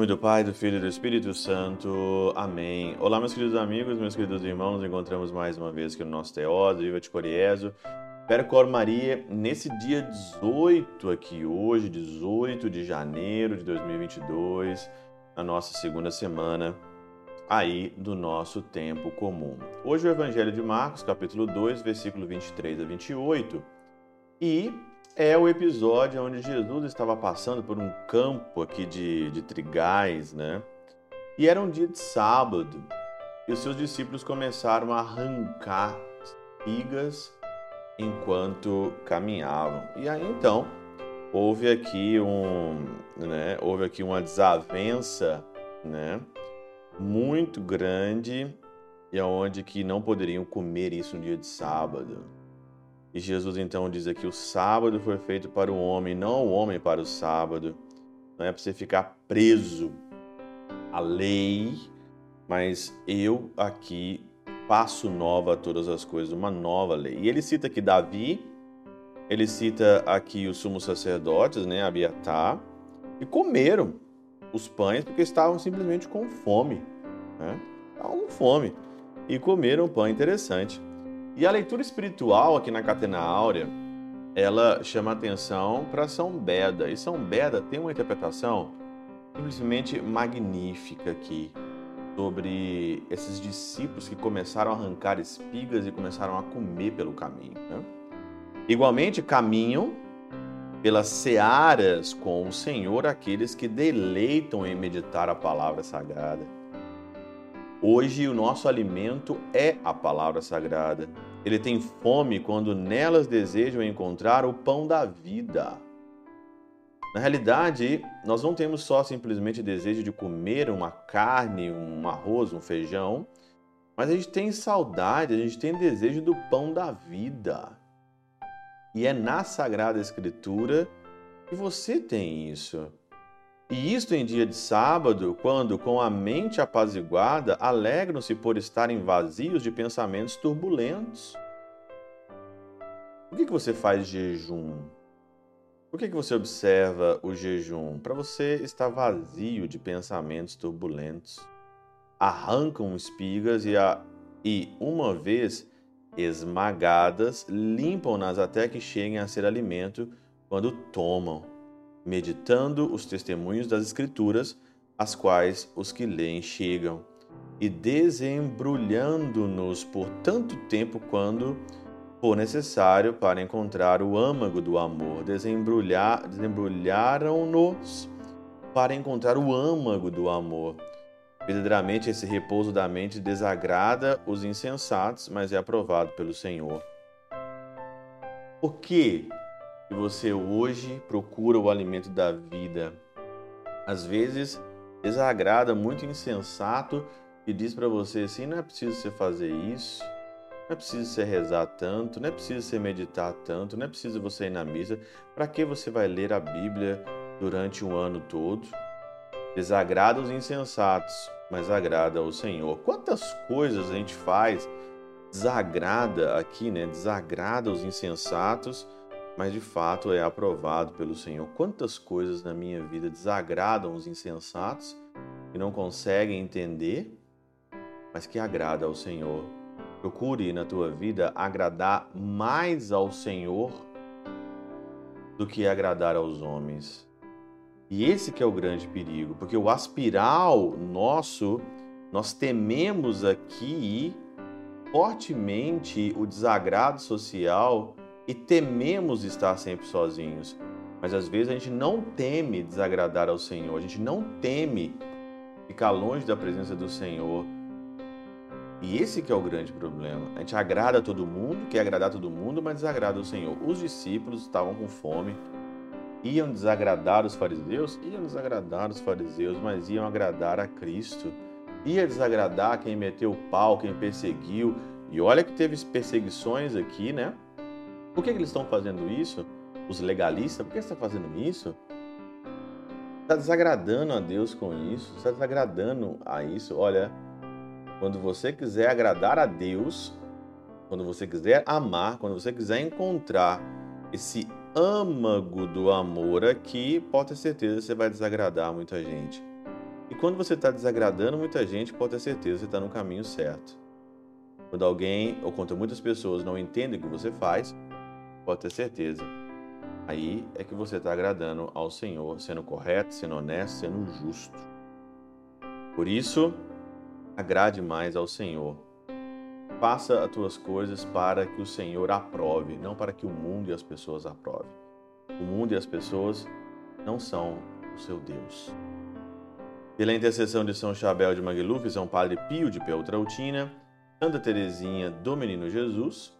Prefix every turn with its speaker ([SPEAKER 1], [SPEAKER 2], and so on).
[SPEAKER 1] nome do Pai, do Filho e do Espírito Santo. Amém. Olá, meus queridos amigos, meus queridos irmãos. Nos encontramos mais uma vez aqui no nosso Teóso, Viva de Coriezo. Percor Maria, nesse dia 18 aqui, hoje, 18 de janeiro de 2022, na nossa segunda semana aí do nosso tempo comum. Hoje o Evangelho de Marcos, capítulo 2, versículo 23 a 28. E é o episódio onde Jesus estava passando por um campo aqui de, de trigais, né? E era um dia de sábado. E os seus discípulos começaram a arrancar espigas enquanto caminhavam. E aí então houve aqui um, né, houve aqui uma desavença, né, muito grande e aonde que não poderiam comer isso no dia de sábado. E Jesus então diz aqui: o sábado foi feito para o homem, não o homem para o sábado. Não é para você ficar preso à lei, mas eu aqui passo nova todas as coisas, uma nova lei. E ele cita aqui Davi, ele cita aqui os sumos sacerdotes, né, Abiatar, e comeram os pães porque estavam simplesmente com fome. Né? Estavam com fome. E comeram pão interessante. E a leitura espiritual aqui na Catena Áurea, ela chama atenção para São Beda. E São Beda tem uma interpretação simplesmente magnífica aqui sobre esses discípulos que começaram a arrancar espigas e começaram a comer pelo caminho. Né? Igualmente, caminham pelas searas com o Senhor aqueles que deleitam em meditar a palavra sagrada. Hoje, o nosso alimento é a palavra sagrada. Ele tem fome quando nelas desejam encontrar o pão da vida. Na realidade, nós não temos só simplesmente desejo de comer uma carne, um arroz, um feijão, mas a gente tem saudade, a gente tem desejo do pão da vida. E é na Sagrada Escritura que você tem isso. E isto em dia de sábado, quando, com a mente apaziguada, alegram-se por estarem vazios de pensamentos turbulentos. Por que, que você faz jejum? Por que, que você observa o jejum? Para você estar vazio de pensamentos turbulentos. Arrancam espigas e, a, e uma vez esmagadas, limpam-nas até que cheguem a ser alimento quando tomam meditando os testemunhos das Escrituras, as quais os que leem chegam, e desembrulhando-nos por tanto tempo quando for necessário para encontrar o âmago do amor. Desembrulhar, desembrulharam-nos para encontrar o âmago do amor. Verdadeiramente, esse repouso da mente desagrada os insensatos, mas é aprovado pelo Senhor. Por que e você hoje procura o alimento da vida. Às vezes desagrada muito insensato e diz para você assim: não é preciso você fazer isso, não é preciso você rezar tanto, não é preciso você meditar tanto, não é preciso você ir na missa. Para que você vai ler a Bíblia durante um ano todo? Desagrada os insensatos, mas agrada ao Senhor. Quantas coisas a gente faz desagrada aqui, né? Desagrada os insensatos mas de fato é aprovado pelo Senhor. Quantas coisas na minha vida desagradam os insensatos que não conseguem entender, mas que agrada ao Senhor. Procure na tua vida agradar mais ao Senhor do que agradar aos homens. E esse que é o grande perigo, porque o aspiral nosso, nós tememos aqui fortemente o desagrado social e tememos estar sempre sozinhos. Mas às vezes a gente não teme desagradar ao Senhor, a gente não teme ficar longe da presença do Senhor. E esse que é o grande problema. A gente agrada todo mundo, quer agradar todo mundo, mas desagrada o Senhor. Os discípulos estavam com fome, iam desagradar os fariseus, iam desagradar os fariseus, mas iam agradar a Cristo. Ia desagradar quem meteu o pau, quem perseguiu. E olha que teve perseguições aqui, né? Por que, que eles estão fazendo isso? Os legalistas, por que você está fazendo isso? Está desagradando a Deus com isso, está desagradando a isso. Olha, quando você quiser agradar a Deus, quando você quiser amar, quando você quiser encontrar esse âmago do amor aqui, pode ter certeza que você vai desagradar muita gente. quando você está desagradando muita gente, pode ter certeza que você está no caminho certo. Quando alguém, ou quando muitas pessoas não entendem o que você faz, pode ter certeza. Aí é que você está agradando ao Senhor, sendo correto, sendo honesto, sendo justo. Por isso, agrade mais ao Senhor. Faça as tuas coisas para que o Senhor aprove, não para que o mundo e as pessoas aprovem. O mundo e as pessoas não são o seu Deus. Pela intercessão de São Chabel de Magluf, São Padre Pio de Peltrautina, Santa Teresinha do Menino Jesus